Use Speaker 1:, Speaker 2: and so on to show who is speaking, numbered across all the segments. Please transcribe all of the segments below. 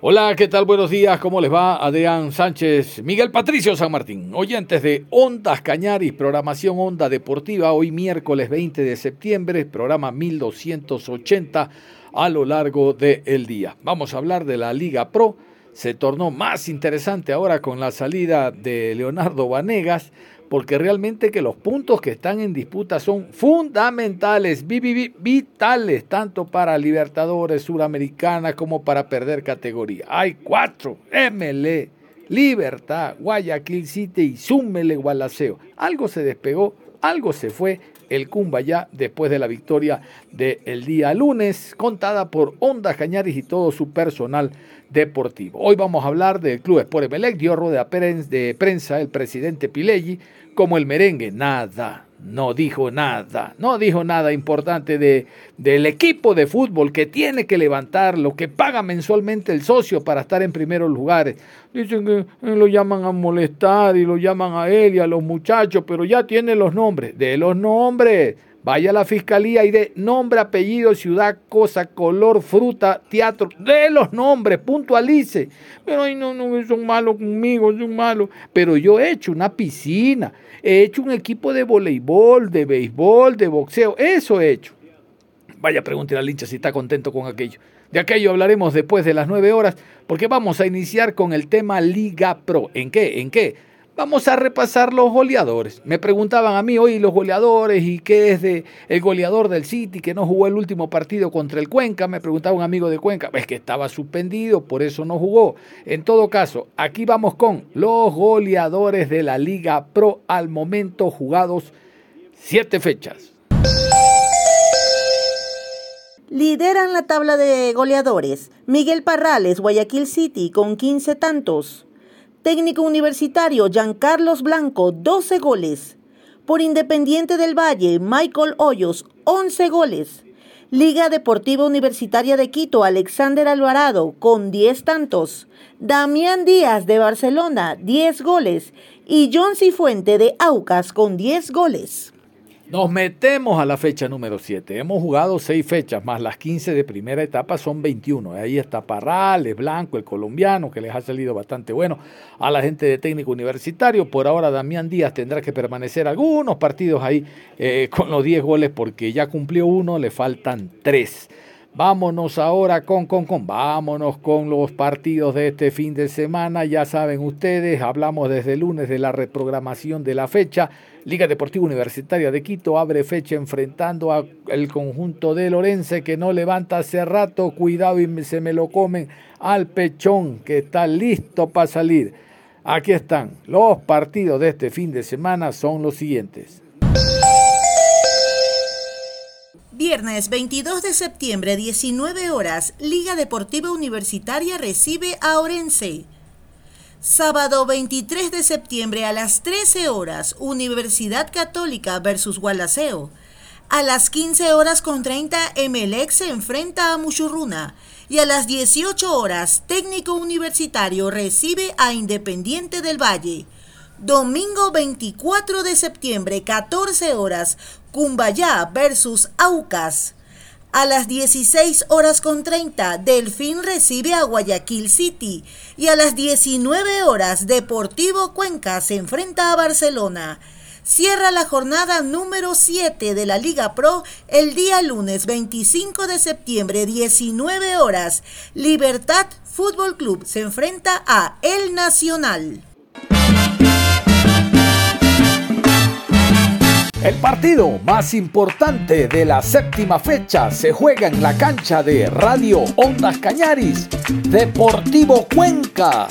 Speaker 1: Hola, ¿qué tal? Buenos días, ¿cómo les va? Adrián Sánchez, Miguel Patricio San Martín, oyentes de Ondas Cañaris, programación Onda Deportiva, hoy miércoles 20 de septiembre, programa 1280 a lo largo del día. Vamos a hablar de la Liga Pro, se tornó más interesante ahora con la salida de Leonardo Vanegas, porque realmente que los puntos que están en disputa son fundamentales, vitales, tanto para Libertadores Suramericana como para perder categoría. Hay cuatro, MLE, Libertad, Guayaquil City y Súmele Gualaceo. Algo se despegó, algo se fue el ya después de la victoria del día lunes, contada por Onda Cañaris y todo su personal deportivo. Hoy vamos a hablar del Club Sport Emelec, dio de prensa el presidente Pileggi, como el merengue, nada, no dijo nada, no dijo nada importante de, del equipo de fútbol que tiene que levantar lo que paga mensualmente el socio para estar en primeros lugares. Dicen que lo llaman a molestar y lo llaman a él y a los muchachos, pero ya tiene los nombres, de los nombres. Vaya a la fiscalía y de nombre, apellido, ciudad, cosa, color, fruta, teatro, de los nombres, puntualice. Pero ay, no, no, son malos conmigo, son malos. Pero yo he hecho una piscina, he hecho un equipo de voleibol, de béisbol, de boxeo, eso he hecho. Vaya, pregúntele al hincha si está contento con aquello. De aquello hablaremos después de las nueve horas, porque vamos a iniciar con el tema Liga Pro. ¿En qué? ¿En qué? Vamos a repasar los goleadores. Me preguntaban a mí hoy los goleadores y qué es de el goleador del City que no jugó el último partido contra el Cuenca. Me preguntaba un amigo de Cuenca, es que estaba suspendido, por eso no jugó. En todo caso, aquí vamos con los goleadores de la Liga Pro al momento jugados siete fechas.
Speaker 2: Lideran la tabla de goleadores Miguel Parrales, Guayaquil City, con 15 tantos. Técnico universitario Giancarlos Blanco, 12 goles. Por Independiente del Valle, Michael Hoyos, 11 goles. Liga Deportiva Universitaria de Quito, Alexander Alvarado, con 10 tantos. Damián Díaz de Barcelona, 10 goles. Y John Cifuente de Aucas, con 10 goles.
Speaker 1: Nos metemos a la fecha número 7. Hemos jugado 6 fechas, más las 15 de primera etapa son 21. Ahí está Parrales, Blanco, el colombiano, que les ha salido bastante bueno a la gente de técnico universitario. Por ahora Damián Díaz tendrá que permanecer algunos partidos ahí eh, con los 10 goles porque ya cumplió uno, le faltan 3. Vámonos ahora con, con, con, vámonos con los partidos de este fin de semana. Ya saben ustedes, hablamos desde lunes de la reprogramación de la fecha. Liga Deportiva Universitaria de Quito abre fecha enfrentando al conjunto de Lorense que no levanta hace rato. Cuidado y se me lo comen al pechón que está listo para salir. Aquí están. Los partidos de este fin de semana son los siguientes.
Speaker 2: Viernes 22 de septiembre, 19 horas, Liga Deportiva Universitaria recibe a Orense. Sábado 23 de septiembre a las 13 horas, Universidad Católica versus Gualaceo. A las 15 horas con 30, Emelec se enfrenta a Muchurruna. Y a las 18 horas, Técnico Universitario recibe a Independiente del Valle. Domingo 24 de septiembre, 14 horas, Cumbayá versus Aucas. A las 16 horas con 30, Delfín recibe a Guayaquil City y a las 19 horas, Deportivo Cuenca se enfrenta a Barcelona. cierra la jornada número 7 de la Liga Pro el día lunes 25 de septiembre, 19 horas. Libertad Fútbol Club se enfrenta a El Nacional.
Speaker 1: El partido más importante de la séptima fecha se juega en la cancha de Radio Ondas Cañaris, Deportivo Cuenca.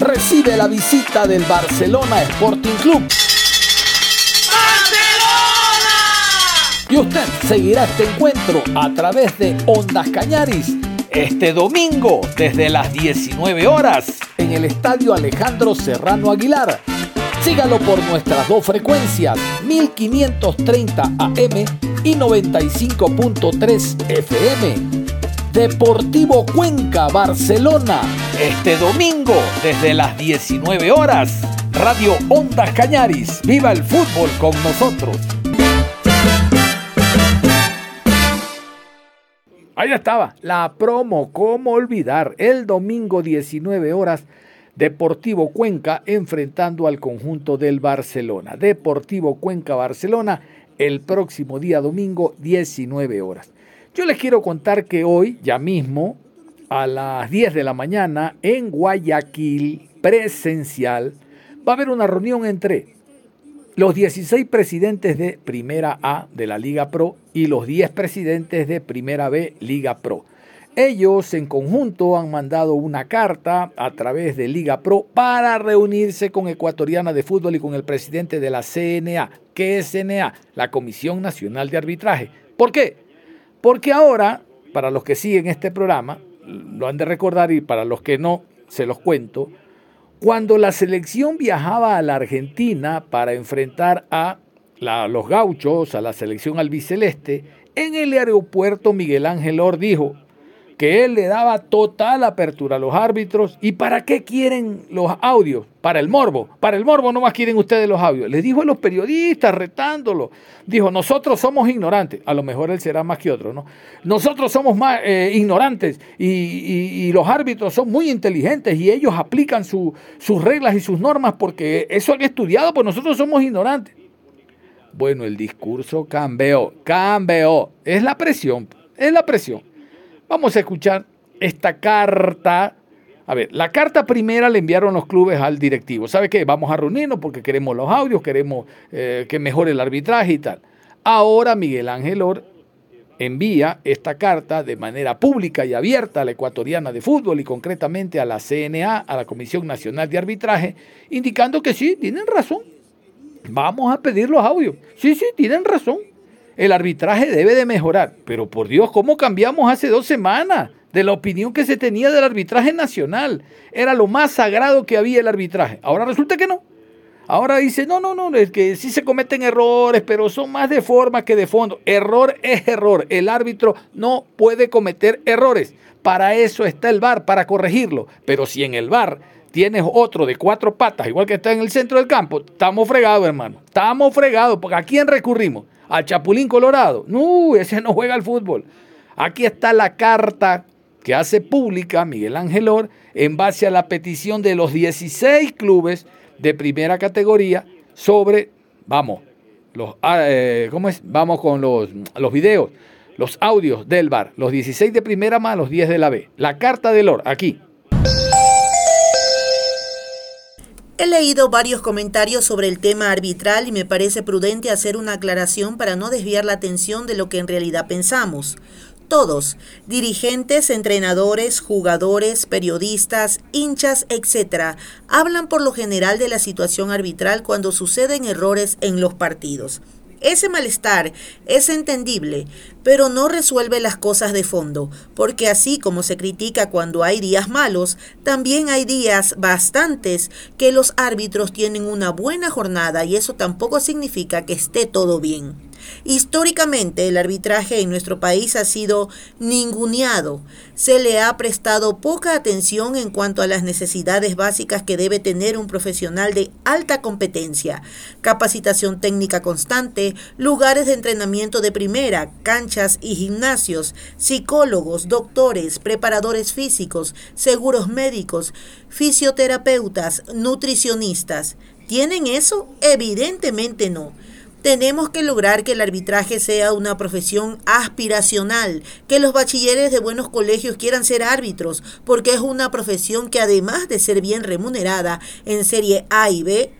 Speaker 1: Recibe la visita del Barcelona Sporting Club. ¡Barcelona! Y usted seguirá este encuentro a través de Ondas Cañaris este domingo desde las 19 horas en el Estadio Alejandro Serrano Aguilar Sígalo por nuestras dos frecuencias, 1530 AM y 95.3 FM. Deportivo Cuenca, Barcelona, este domingo desde las 19 horas. Radio Ondas Cañaris, viva el fútbol con nosotros. Ahí estaba, la promo, cómo olvidar, el domingo 19 horas Deportivo Cuenca enfrentando al conjunto del Barcelona. Deportivo Cuenca Barcelona el próximo día domingo 19 horas. Yo les quiero contar que hoy, ya mismo, a las 10 de la mañana, en Guayaquil, presencial, va a haber una reunión entre los 16 presidentes de Primera A de la Liga Pro y los 10 presidentes de Primera B Liga Pro. Ellos en conjunto han mandado una carta a través de Liga Pro para reunirse con Ecuatoriana de Fútbol y con el presidente de la CNA. ¿Qué es CNA? La Comisión Nacional de Arbitraje. ¿Por qué? Porque ahora, para los que siguen este programa, lo han de recordar y para los que no, se los cuento, cuando la selección viajaba a la Argentina para enfrentar a los gauchos, a la selección albiceleste, en el aeropuerto Miguel Ángel Or dijo, que él le daba total apertura a los árbitros. ¿Y para qué quieren los audios? Para el morbo. Para el morbo no más quieren ustedes los audios. Les dijo a los periodistas retándolo. Dijo, nosotros somos ignorantes. A lo mejor él será más que otro, ¿no? Nosotros somos más eh, ignorantes y, los árbitros son muy inteligentes y ellos aplican sus reglas y sus normas porque eso han estudiado, pues nosotros somos ignorantes. Bueno, el discurso cambió, cambió. Es la presión, es la presión. Vamos a escuchar esta carta. A ver, la carta primera le enviaron los clubes al directivo. ¿Sabe qué? Vamos a reunirnos porque queremos los audios, queremos eh, que mejore el arbitraje y tal. Ahora Miguel Ángel Or envía esta carta de manera pública y abierta a la ecuatoriana de fútbol y concretamente a la CNA, a la Comisión Nacional de Arbitraje, indicando que sí, tienen razón. Vamos a pedir los audios. Sí, sí, tienen razón el arbitraje debe de mejorar. Pero por Dios, ¿cómo cambiamos hace dos semanas de la opinión que se tenía del arbitraje nacional? Era lo más sagrado que había el arbitraje. Ahora resulta que no. Ahora dice, no, no, no, es que sí se cometen errores, pero son más de forma que de fondo. Error es error. El árbitro no puede cometer errores. Para eso está el VAR, para corregirlo. Pero si en el VAR tienes otro de cuatro patas, igual que está en el centro del campo, estamos fregados, hermano. Estamos fregados, porque ¿a quién recurrimos? al Chapulín Colorado. No, ese no juega al fútbol. Aquí está la carta que hace pública Miguel Ángel Or en base a la petición de los 16 clubes de primera categoría sobre, vamos, los, ah, eh, ¿cómo es? Vamos con los, los videos, los audios del bar, los 16 de primera más los 10 de la B. La carta del OR, aquí.
Speaker 2: He leído varios comentarios sobre el tema arbitral y me parece prudente hacer una aclaración para no desviar la atención de lo que en realidad pensamos. Todos, dirigentes, entrenadores, jugadores, periodistas, hinchas, etc., hablan por lo general de la situación arbitral cuando suceden errores en los partidos. Ese malestar es entendible, pero no resuelve las cosas de fondo, porque así como se critica cuando hay días malos, también hay días bastantes que los árbitros tienen una buena jornada y eso tampoco significa que esté todo bien. Históricamente el arbitraje en nuestro país ha sido ninguneado. Se le ha prestado poca atención en cuanto a las necesidades básicas que debe tener un profesional de alta competencia, capacitación técnica constante, lugares de entrenamiento de primera, canchas y gimnasios, psicólogos, doctores, preparadores físicos, seguros médicos, fisioterapeutas, nutricionistas. ¿Tienen eso? Evidentemente no. Tenemos que lograr que el arbitraje sea una profesión aspiracional, que los bachilleres de buenos colegios quieran ser árbitros, porque es una profesión que además de ser bien remunerada en serie A y B,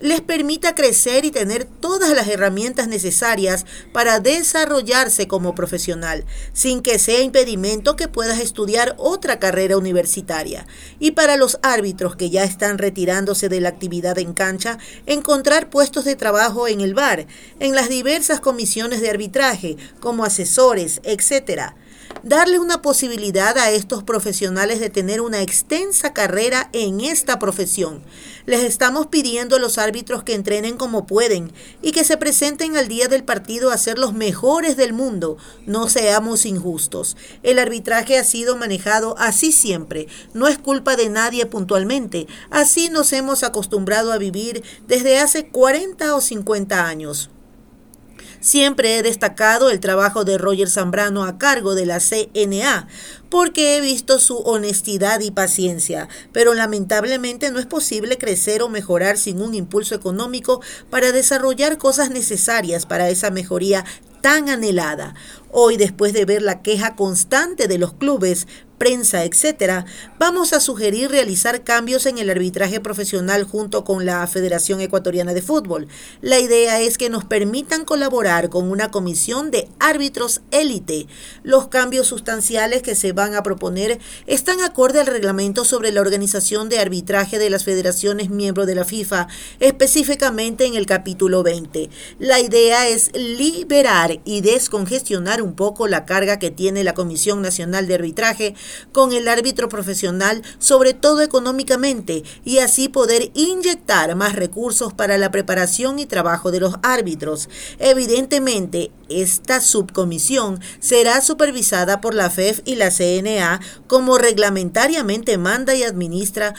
Speaker 2: les permita crecer y tener todas las herramientas necesarias para desarrollarse como profesional, sin que sea impedimento que puedas estudiar otra carrera universitaria. Y para los árbitros que ya están retirándose de la actividad en cancha, encontrar puestos de trabajo en el bar, en las diversas comisiones de arbitraje, como asesores, etc darle una posibilidad a estos profesionales de tener una extensa carrera en esta profesión. Les estamos pidiendo a los árbitros que entrenen como pueden y que se presenten al día del partido a ser los mejores del mundo. No seamos injustos. El arbitraje ha sido manejado así siempre. No es culpa de nadie puntualmente. Así nos hemos acostumbrado a vivir desde hace 40 o 50 años. Siempre he destacado el trabajo de Roger Zambrano a cargo de la CNA, porque he visto su honestidad y paciencia, pero lamentablemente no es posible crecer o mejorar sin un impulso económico para desarrollar cosas necesarias para esa mejoría tan anhelada. Hoy, después de ver la queja constante de los clubes prensa, etcétera, vamos a sugerir realizar cambios en el arbitraje profesional junto con la Federación Ecuatoriana de Fútbol. La idea es que nos permitan colaborar con una comisión de árbitros élite. Los cambios sustanciales que se van a proponer están acorde al reglamento sobre la organización de arbitraje de las federaciones miembros de la FIFA, específicamente en el capítulo 20. La idea es liberar y descongestionar un poco la carga que tiene la Comisión Nacional de Arbitraje con el árbitro profesional, sobre todo económicamente, y así poder inyectar más recursos para la preparación y trabajo de los árbitros. Evidentemente, esta subcomisión será supervisada por la FEF y la CNA como reglamentariamente manda y administra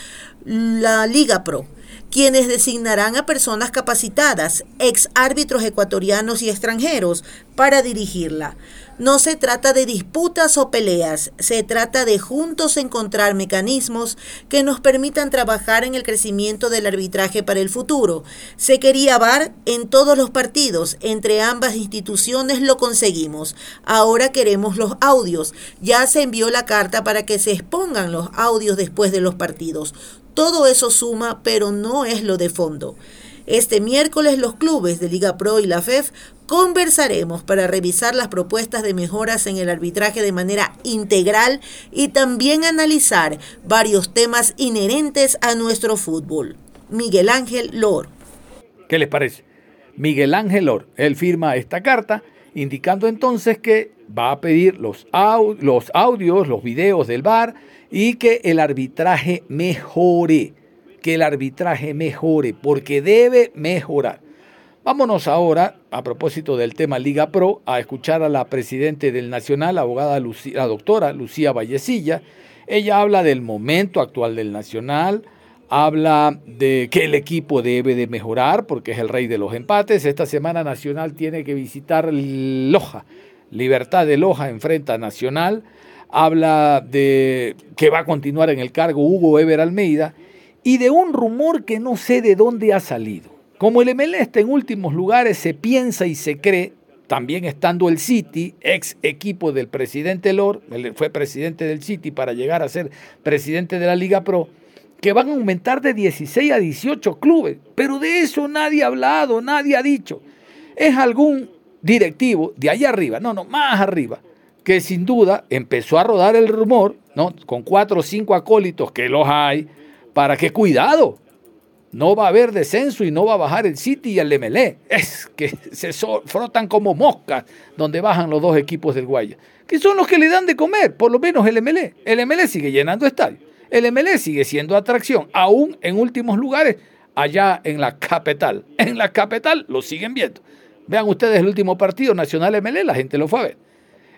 Speaker 2: la Liga Pro quienes designarán a personas capacitadas, ex árbitros ecuatorianos y extranjeros, para dirigirla. No se trata de disputas o peleas, se trata de juntos encontrar mecanismos que nos permitan trabajar en el crecimiento del arbitraje para el futuro. Se quería VAR en todos los partidos, entre ambas instituciones lo conseguimos. Ahora queremos los audios. Ya se envió la carta para que se expongan los audios después de los partidos. Todo eso suma, pero no es lo de fondo. Este miércoles los clubes de Liga Pro y la FEF conversaremos para revisar las propuestas de mejoras en el arbitraje de manera integral y también analizar varios temas inherentes a nuestro fútbol. Miguel Ángel Lor.
Speaker 1: ¿Qué les parece? Miguel Ángel Lor, él firma esta carta indicando entonces que va a pedir los, audios, los videos del VAR y que el arbitraje mejore que el arbitraje mejore, porque debe mejorar. Vámonos ahora, a propósito del tema Liga Pro, a escuchar a la presidente del Nacional, abogada la doctora Lucía Vallecilla. Ella habla del momento actual del Nacional, habla de que el equipo debe de mejorar porque es el rey de los empates. Esta semana Nacional tiene que visitar Loja. Libertad de Loja enfrenta Nacional. Habla de que va a continuar en el cargo Hugo Ever Almeida y de un rumor que no sé de dónde ha salido. Como el ML está en últimos lugares, se piensa y se cree, también estando el City, ex equipo del presidente Lord, fue presidente del City para llegar a ser presidente de la Liga Pro, que van a aumentar de 16 a 18 clubes. Pero de eso nadie ha hablado, nadie ha dicho. Es algún directivo de allá arriba, no, no, más arriba, que sin duda empezó a rodar el rumor, ¿no? Con cuatro o cinco acólitos que los hay, para que cuidado, no va a haber descenso y no va a bajar el City y el MLE. Es que se frotan como moscas donde bajan los dos equipos del Guaya, que son los que le dan de comer, por lo menos el MLE. El MLE sigue llenando estadios. El MLE sigue siendo atracción, aún en últimos lugares, allá en la capital. En la capital lo siguen viendo. Vean ustedes el último partido, Nacional MLE, la gente lo fue a ver.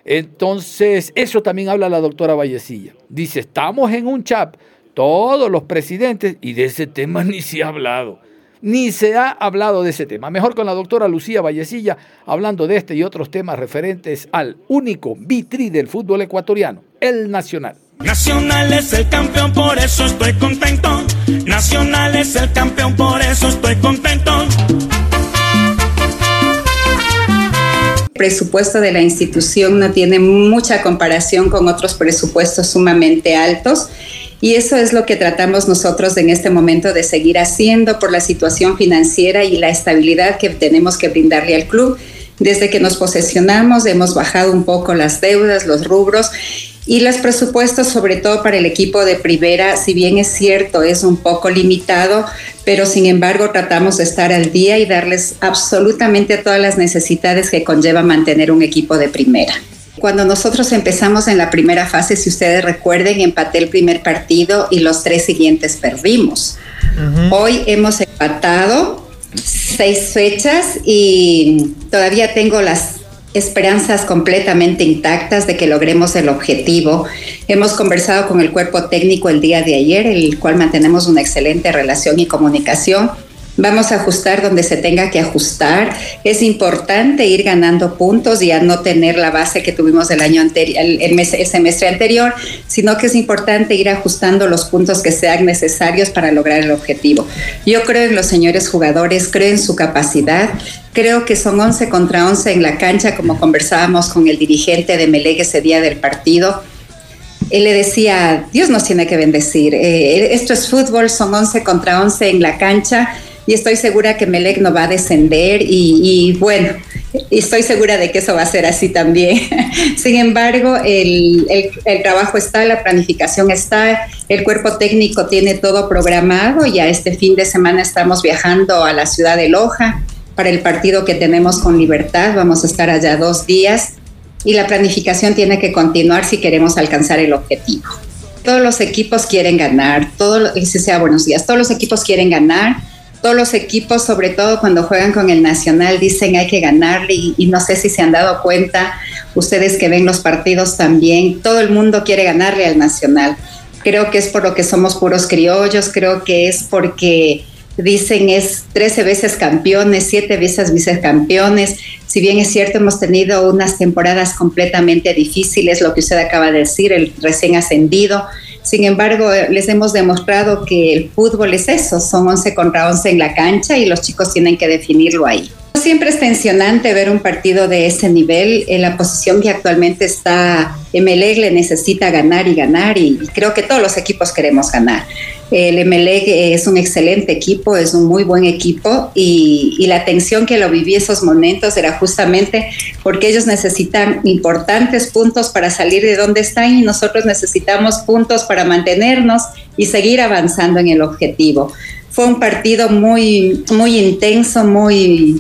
Speaker 1: Entonces, eso también habla la doctora Vallecilla. Dice, estamos en un chat, todos los presidentes, y de ese tema ni se ha hablado. Ni se ha hablado de ese tema. Mejor con la doctora Lucía Vallecilla, hablando de este y otros temas referentes al único vitri del fútbol ecuatoriano, el Nacional.
Speaker 3: Nacional es el campeón, por eso estoy contento. Nacional es el campeón, por eso estoy contento.
Speaker 4: presupuesto de la institución no tiene mucha comparación con otros presupuestos sumamente altos. Y eso es lo que tratamos nosotros en este momento de seguir haciendo por la situación financiera y la estabilidad que tenemos que brindarle al club. Desde que nos posesionamos hemos bajado un poco las deudas, los rubros y los presupuestos, sobre todo para el equipo de primera, si bien es cierto, es un poco limitado, pero sin embargo tratamos de estar al día y darles absolutamente todas las necesidades que conlleva mantener un equipo de primera. Cuando nosotros empezamos en la primera fase, si ustedes recuerden, empaté el primer partido y los tres siguientes perdimos. Hoy hemos empatado seis fechas y todavía tengo las esperanzas completamente intactas de que logremos el objetivo. Hemos conversado con el cuerpo técnico el día de ayer, el cual mantenemos una excelente relación y comunicación. Vamos a ajustar donde se tenga que ajustar. Es importante ir ganando puntos y a no tener la base que tuvimos el año anterior, el, semestre anterior, sino que es importante ir ajustando los puntos que sean necesarios para lograr el objetivo. Yo creo en los señores jugadores, creo en su capacidad, creo que son 11 contra 11 en la cancha, como conversábamos con el dirigente de Meleg ese día del partido él le decía, Dios nos tiene que bendecir, eh, esto es fútbol, son 11 contra 11 en la cancha y estoy segura que Melec no va a descender y, bueno, estoy segura de que eso va a ser así también. Sin embargo, el, trabajo está, la planificación está, el cuerpo técnico tiene todo programado. Ya este fin de semana estamos viajando a la ciudad de Loja para el partido que tenemos con Libertad. Vamos a estar allá dos días y la planificación tiene que continuar si queremos alcanzar el objetivo. Todos los equipos quieren ganar, todo, sea buenos días, todos los equipos quieren ganar todos los equipos, sobre todo cuando juegan con el Nacional, dicen hay que ganarle y, no sé si se han dado cuenta, ustedes que ven los partidos también, todo el mundo quiere ganarle al Nacional. Creo que es por lo que somos puros criollos, creo que es porque dicen es 13 veces campeones, 7 veces vicecampeones. Si bien es cierto, hemos tenido unas temporadas completamente difíciles, lo que usted acaba de decir, el recién ascendido, sin embargo, les hemos demostrado que el fútbol es eso, son 11 contra 11 en la cancha y los chicos tienen que definirlo ahí. Siempre es tensionante ver un partido de ese nivel. En la posición que actualmente está Emelec le necesita ganar y ganar y creo que todos los equipos queremos ganar. El Emelec es un excelente equipo, es un muy buen equipo y, y, la tensión que lo viví esos momentos era justamente porque ellos necesitan importantes puntos para salir de donde están y nosotros necesitamos puntos para mantenernos y seguir avanzando en el objetivo. Fue un partido muy, muy intenso, muy,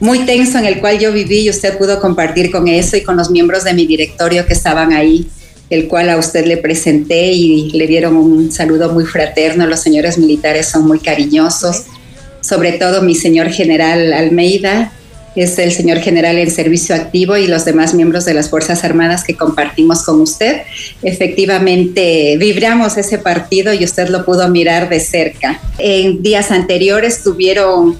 Speaker 4: muy tenso en el cual yo viví y usted pudo compartir con eso y con los miembros de mi directorio que estaban ahí el cual a usted le presenté y le dieron un saludo muy fraterno. Los señores militares son muy cariñosos, sobre todo mi señor general Almeida, es el señor general en servicio activo y los demás miembros de las Fuerzas Armadas que compartimos con usted. Efectivamente, vibramos ese partido y usted lo pudo mirar de cerca. En días anteriores tuvieron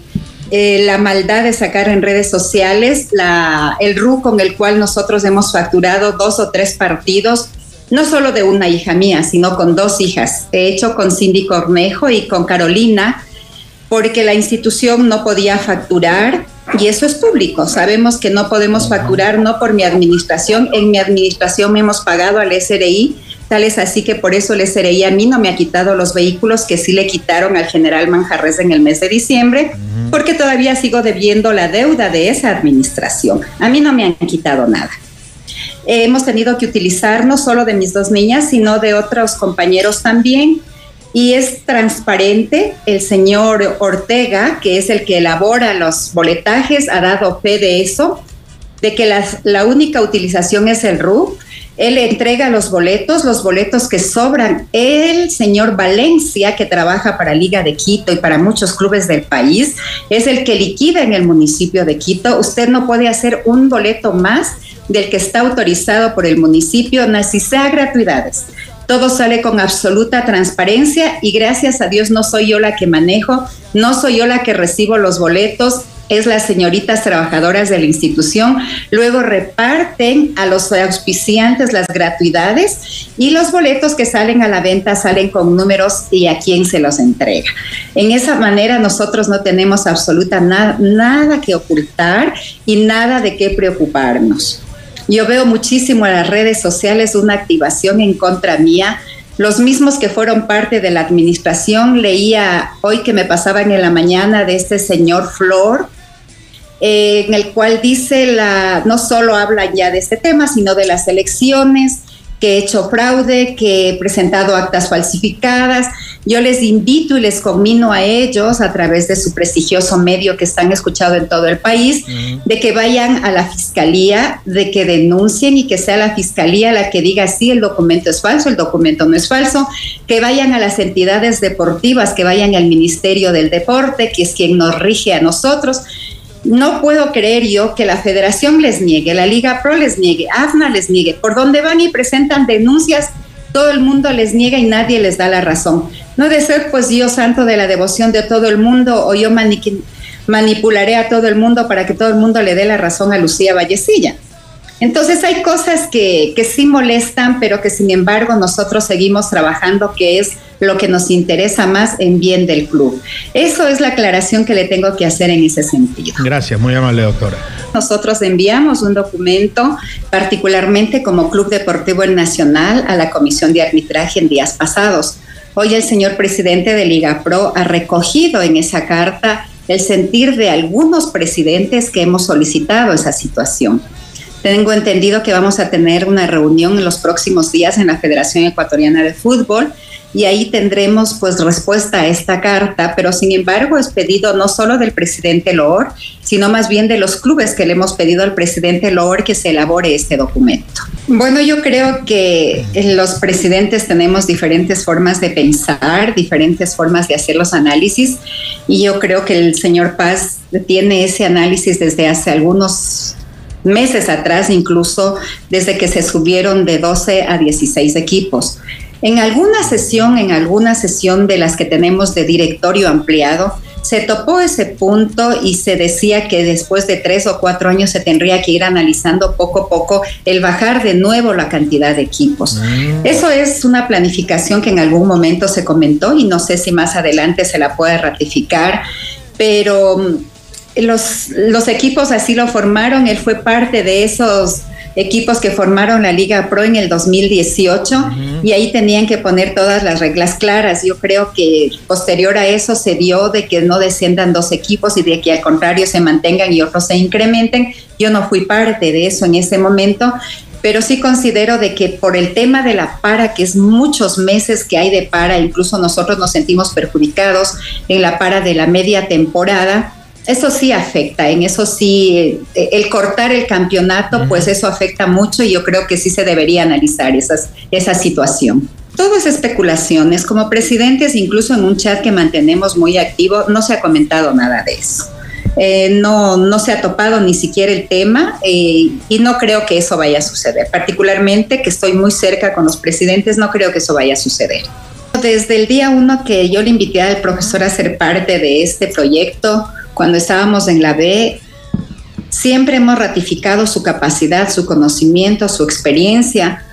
Speaker 4: eh, la maldad de sacar en redes sociales el RU con el cual nosotros hemos facturado dos o tres partidos no solo de una hija mía, sino con dos hijas. De hecho, con Cindy Cornejo y con Carolina, porque la institución no podía facturar y eso es público. Sabemos que no podemos facturar, no por mi administración. En mi administración hemos pagado al SRI, tal es así que por eso el SRI a mí no me ha quitado los vehículos que sí le quitaron al general Manjarres en el mes de diciembre, porque todavía sigo debiendo la deuda de esa administración. A mí no me han quitado nada hemos tenido que utilizar no solo de mis dos niñas, sino de otros compañeros también. Y es transparente, el señor Ortega, que es el que elabora los boletajes, ha dado fe de eso, de que la, única utilización es el RU. Él entrega los boletos, los boletos que sobran. El señor Valencia, que trabaja para Liga de Quito y para muchos clubes del país, es el que liquida en el municipio de Quito. Usted no puede hacer un boleto más del que está autorizado por el municipio, si sea gratuidades. Todo sale con absoluta transparencia y gracias a Dios no soy yo la que manejo, no soy yo la que recibo los boletos, es las señoritas trabajadoras de la institución. Luego reparten a los auspiciantes las gratuidades y los boletos que salen a la venta salen con números y a quién se los entrega. En esa manera nosotros no tenemos absoluta nada que ocultar y nada de qué preocuparnos. Yo veo muchísimo en las redes sociales una activación en contra mía los mismos que fueron parte de la administración, leía hoy que me pasaban en la mañana de este señor Flor, eh, en el cual dice, la, no solo habla ya de este tema, sino de las elecciones, que he hecho fraude, que he presentado actas falsificadas. Yo les invito y les conmino a ellos, a través de su prestigioso medio que están escuchado en todo el país, de que vayan a la fiscalía, de que denuncien y que sea la fiscalía la que diga si el documento es falso, el documento no es falso, que vayan a las entidades deportivas, que vayan al Ministerio del Deporte, que es quien nos rige a nosotros no puedo creer yo que la federación les niegue, la Liga Pro les niegue, AFNA les niegue. Por donde van y presentan denuncias, todo el mundo les niega y nadie les da la razón. No de ser pues Dios santo de la devoción de todo el mundo o yo manipularé a todo el mundo para que todo el mundo le dé la razón a Lucía Vallecilla. Entonces hay cosas que, que sí molestan, pero que sin embargo nosotros seguimos trabajando, que es lo que nos interesa más en bien del club. Eso es la aclaración que le tengo que hacer en ese sentido.
Speaker 5: Gracias, muy amable doctora.
Speaker 4: Nosotros enviamos un documento, particularmente como Club Deportivo Nacional, a la Comisión de Arbitraje en días pasados. Hoy el señor presidente de Liga Pro ha recogido en esa carta el sentir de algunos presidentes que hemos solicitado esa situación. Tengo entendido que vamos a tener una reunión en los próximos días en la Federación Ecuatoriana de Fútbol y ahí tendremos pues respuesta a esta carta, pero sin embargo es pedido no solo del presidente Loor, sino más bien de los clubes que le hemos pedido al presidente Loor que se elabore este documento. Bueno, yo creo que los presidentes tenemos diferentes formas de pensar, diferentes formas de hacer los análisis y yo creo que el señor Paz tiene ese análisis desde hace algunos meses atrás, incluso desde que se subieron de 12 a 16 equipos. En alguna sesión, en alguna sesión de las que tenemos de directorio ampliado, se topó ese punto y se decía que después de tres o cuatro años se tendría que ir analizando poco a poco el bajar de nuevo la cantidad de equipos. Mm. Eso es una planificación que en algún momento se comentó y no sé si más adelante se la puede ratificar, pero mm, los, los equipos así lo formaron, él fue parte de esos equipos que formaron la Liga Pro en el 2018 y ahí tenían que poner todas las reglas claras. Yo creo que posterior a eso se dio de que no desciendan dos equipos y de que al contrario se mantengan y otros se incrementen. Yo no fui parte de eso en ese momento, pero sí considero de que por el tema de la para, que es muchos meses que hay de para, incluso nosotros nos sentimos perjudicados en la para de la media temporada, eso sí afecta, en eso sí, eh, el cortar el campeonato, pues eso afecta mucho y yo creo que sí se debería analizar esas, esa situación. Todo es especulaciones. Como presidentes, incluso en un chat que mantenemos muy activo, no se ha comentado nada de eso. Eh, no, no se ha topado ni siquiera el tema eh, y no creo que eso vaya a suceder. Particularmente que estoy muy cerca con los presidentes, no creo que eso vaya a suceder. Desde el día uno que yo le invité al profesor a ser parte de este proyecto, cuando estábamos en la B, siempre hemos ratificado su capacidad, su conocimiento, su experiencia.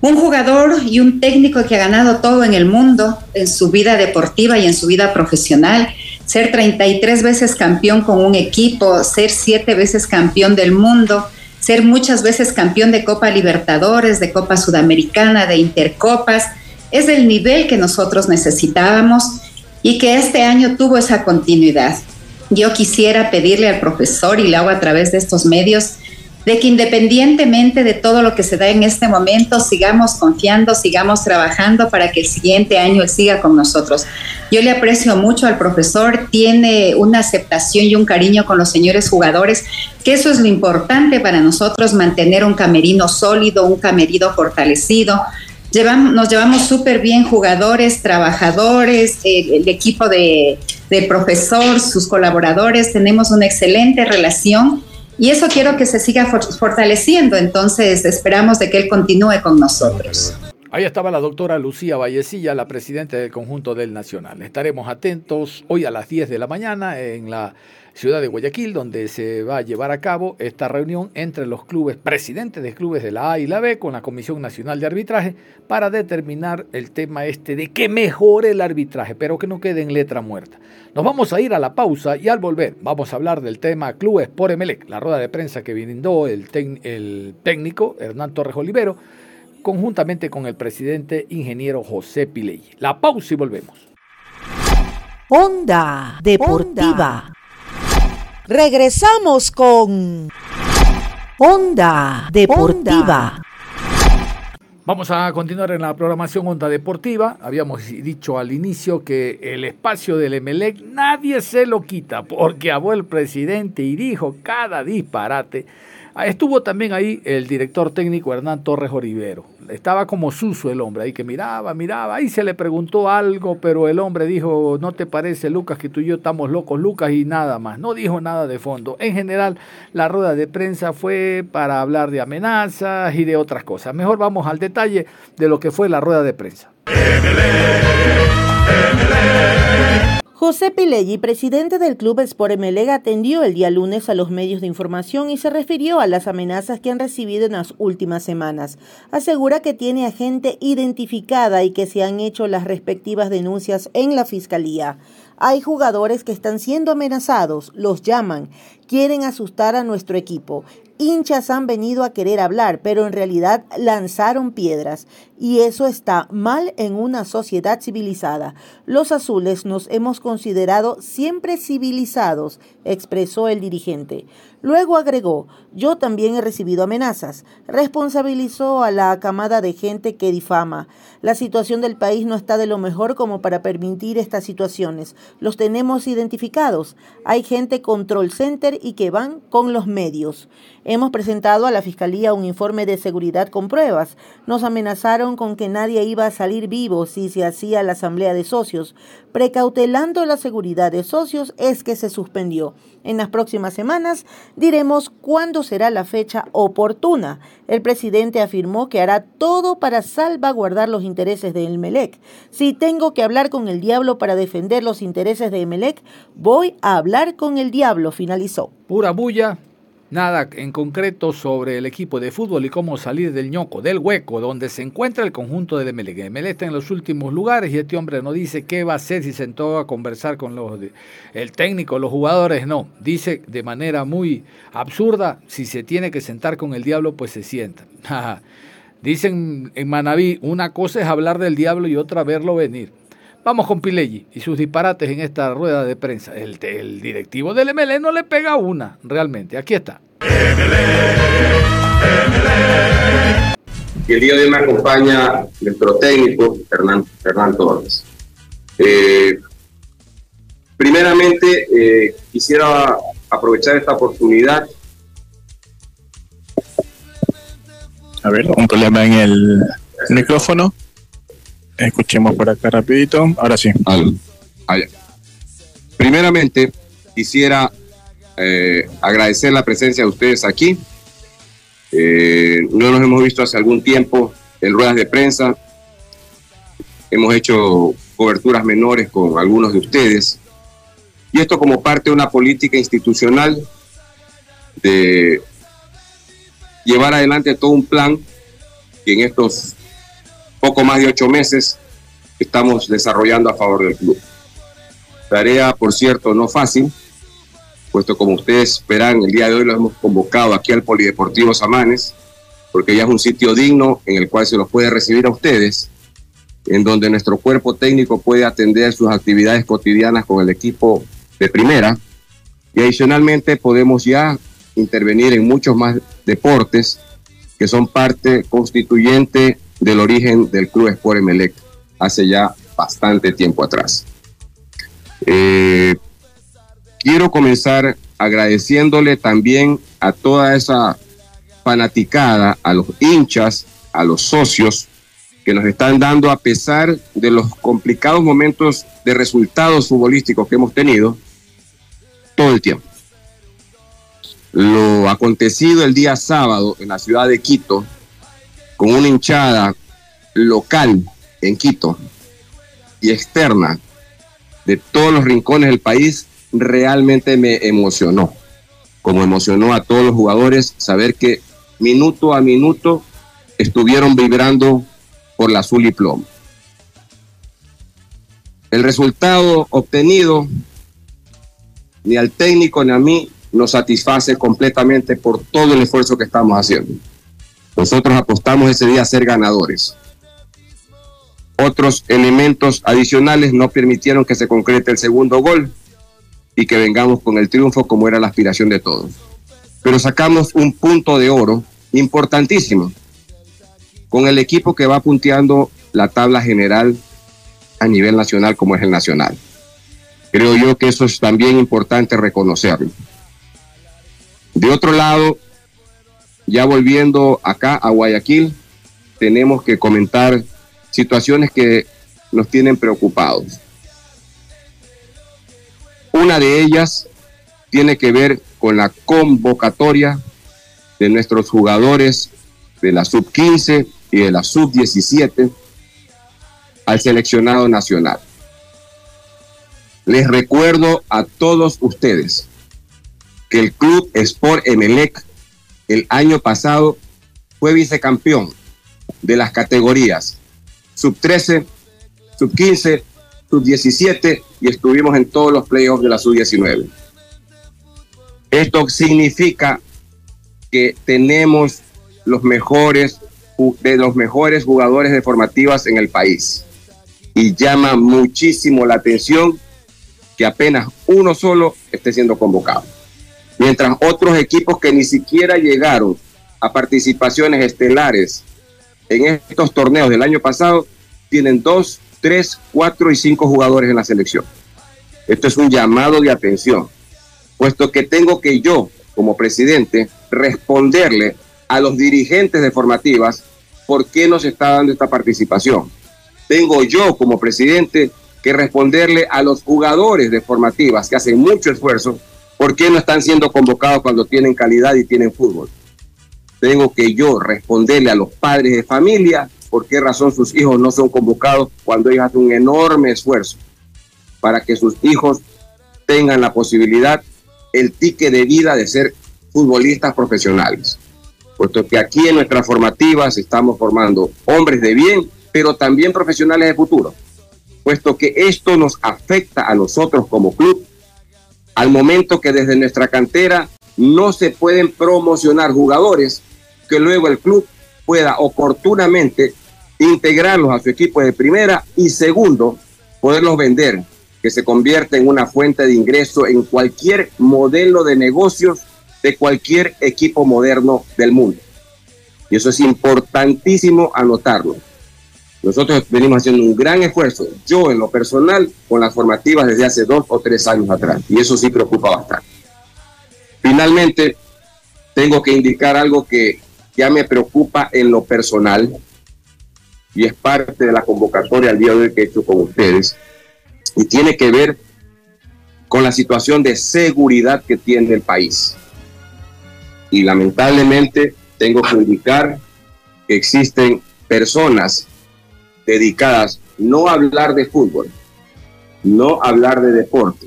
Speaker 4: Un jugador y un técnico que ha ganado todo en el mundo, en su vida deportiva y en su vida profesional. Ser 33 veces campeón con un equipo, ser siete veces campeón del mundo, ser muchas veces campeón de Copa Libertadores, de Copa Sudamericana, de Intercopas. Es el nivel que nosotros necesitábamos y que este año tuvo esa continuidad. Yo quisiera pedirle al profesor, y lo hago a través de estos medios, de que independientemente de todo lo que se da en este momento, sigamos confiando, sigamos trabajando para que el siguiente año siga con nosotros. Yo le aprecio mucho al profesor, tiene una aceptación y un cariño con los señores jugadores, que eso es lo importante para nosotros, mantener un camerino sólido, un camerino fortalecido. Nos llevamos súper bien jugadores, trabajadores, el, equipo de, del profesor, sus colaboradores, tenemos una excelente relación y eso quiero que se siga fortaleciendo, entonces esperamos de que él continúe con nosotros.
Speaker 1: Ahí estaba la doctora Lucía Vallecilla, la presidenta del conjunto del Nacional. Estaremos atentos hoy a las 10 de la mañana en la ciudad de Guayaquil, donde se va a llevar a cabo esta reunión entre los clubes, presidentes de clubes de la A y la B, con la Comisión Nacional de Arbitraje, para determinar el tema este de que mejore el arbitraje, pero que no quede en letra muerta. Nos vamos a ir a la pausa y al volver vamos a hablar del tema Clubes por Emelec, la rueda de prensa que brindó el, el técnico Hernán Torres Olivero conjuntamente con el presidente ingeniero José Piley. La pausa y volvemos.
Speaker 6: Onda Deportiva. Regresamos con Onda Deportiva.
Speaker 1: Vamos a continuar en la programación Onda Deportiva. Habíamos dicho al inicio que el espacio del Emelec nadie se lo quita porque habló el presidente y dijo cada disparate estuvo también ahí el director técnico Hernán Torres Orivero. Estaba como suso el hombre ahí que miraba, miraba. Ahí se le preguntó algo, pero el hombre dijo, ¿no te parece, Lucas, que tú y yo estamos locos, Lucas? Y nada más. No dijo nada de fondo. En general, la rueda de prensa fue para hablar de amenazas y de otras cosas. Mejor vamos al detalle de lo que fue la rueda de prensa.
Speaker 2: José Pileggi, presidente del Club Sport Emelec, atendió el día lunes a los medios de información y se refirió a las amenazas que han recibido en las últimas semanas. Asegura que tiene a gente identificada y que se han hecho las respectivas denuncias en la Fiscalía. Hay jugadores que están siendo amenazados, los llaman, quieren asustar a nuestro equipo hinchas han venido a querer hablar, pero en realidad lanzaron piedras. Y eso está mal en una sociedad civilizada. Los azules nos hemos considerado siempre civilizados, expresó el dirigente. Luego agregó, yo también he recibido amenazas. Responsabilizó a la camada de gente que difama. La situación del país no está de lo mejor como para permitir estas situaciones. Los tenemos identificados. Hay gente control center y que van con los medios. Hemos presentado a la Fiscalía un informe de seguridad con pruebas. Nos amenazaron con que nadie iba a salir vivo si se hacía la asamblea de socios. Precautelando la seguridad de socios es que se suspendió. En las próximas semanas diremos cuándo será la fecha oportuna. El presidente afirmó que hará todo para salvaguardar los intereses de Emelec. Si tengo que hablar con el diablo para defender los intereses de Emelec, voy a hablar con el diablo, finalizó.
Speaker 1: Pura bulla, nada en concreto sobre el equipo de fútbol y cómo salir del ñoco, del hueco donde se encuentra el conjunto de Emelec. Emelec está en los últimos lugares y este hombre no dice qué va a hacer si sentó a conversar con los el técnico, los jugadores, no. Dice de manera muy absurda, si se tiene que sentar con el diablo, pues se sienta. Dicen en Manaví, una cosa es hablar del diablo y otra verlo venir. Vamos con Pileggi y sus disparates en esta rueda de prensa. El, el directivo del MLE no le pega una, realmente. Aquí está.
Speaker 7: Y el día de hoy me acompaña nuestro técnico, Fernando Torres. Eh, primeramente, eh, quisiera aprovechar esta oportunidad.
Speaker 8: A ver, un problema en el micrófono. Escuchemos por acá rapidito. Ahora sí.
Speaker 7: Primeramente, quisiera eh, agradecer la presencia de ustedes aquí. Eh, no nos hemos visto hace algún tiempo en ruedas de prensa. Hemos hecho coberturas menores con algunos de ustedes. Y esto como parte de una política institucional de llevar adelante todo un plan que en estos poco más de ocho meses estamos desarrollando a favor del club. Tarea, por cierto, no fácil, puesto como ustedes verán, el día de hoy lo hemos convocado aquí al Polideportivo Samanes, porque ya es un sitio digno en el cual se los puede recibir a ustedes, en donde nuestro cuerpo técnico puede atender sus actividades cotidianas con el equipo de primera, y adicionalmente podemos ya intervenir en muchos más deportes que son parte constituyente del origen del Club Sport Emelec hace ya bastante tiempo atrás. Eh, quiero comenzar agradeciéndole también a toda esa fanaticada, a los hinchas, a los socios que nos están dando a pesar de los complicados momentos de resultados futbolísticos que hemos tenido todo el tiempo. Lo acontecido el día sábado en la ciudad de Quito, con una hinchada local en Quito y externa de todos los rincones del país, realmente me emocionó. Como emocionó a todos los jugadores saber que minuto a minuto estuvieron vibrando por la azul y plomo. El resultado obtenido ni al técnico ni a mí nos satisface completamente por todo el esfuerzo que estamos haciendo. Nosotros apostamos ese día a ser ganadores. Otros elementos adicionales no permitieron que se concrete el segundo gol y que vengamos con el triunfo como era la aspiración de todos. Pero sacamos un punto de oro importantísimo con el equipo que va punteando la tabla general a nivel nacional como es el nacional. Creo yo que eso es también importante reconocerlo. De otro lado, ya volviendo acá a Guayaquil, tenemos que comentar situaciones que nos tienen preocupados. Una de ellas tiene que ver con la convocatoria de nuestros jugadores de la sub-15 y de la sub-17 al seleccionado nacional. Les recuerdo a todos ustedes que el Club Sport Emelec el año pasado fue vicecampeón de las categorías sub-13, sub-15, sub-17 y estuvimos en todos los playoffs de la sub-19. Esto significa que tenemos los mejores de los mejores jugadores de formativas en el país. Y llama muchísimo la atención que apenas uno solo esté siendo convocado. Mientras otros equipos que ni siquiera llegaron a participaciones estelares en estos torneos del año pasado tienen dos, tres, cuatro y cinco jugadores en la selección. Esto es un llamado de atención, puesto que tengo que yo, como presidente, responderle a los dirigentes de formativas por qué nos está dando esta participación. Tengo yo como presidente que responderle a los jugadores de formativas que hacen mucho esfuerzo por qué no están siendo convocados cuando tienen calidad y tienen fútbol. Tengo que yo responderle a los padres de familia por qué razón sus hijos no son convocados cuando ellos hacen un enorme esfuerzo para que sus hijos tengan la posibilidad, el ticket de vida de ser futbolistas profesionales puesto que aquí en nuestras formativas estamos formando hombres de bien, pero también profesionales de futuro, puesto que esto nos afecta a nosotros como club, al momento que desde nuestra cantera no se pueden promocionar jugadores que luego el club pueda oportunamente integrarlos a su equipo de primera y segundo, poderlos vender, que se convierta en una fuente de ingreso en cualquier modelo de negocios de cualquier equipo moderno del mundo. Y eso es importantísimo anotarlo. Nosotros venimos haciendo un gran esfuerzo, yo en lo personal, con las formativas desde hace dos o tres años atrás. Y eso sí preocupa bastante. Finalmente, tengo que indicar algo que ya me preocupa en lo personal y es parte de la convocatoria al día de hoy que he hecho con ustedes y tiene que ver con la situación de seguridad que tiene el país y lamentablemente tengo que indicar que existen personas dedicadas no a hablar de fútbol, no a hablar de deporte,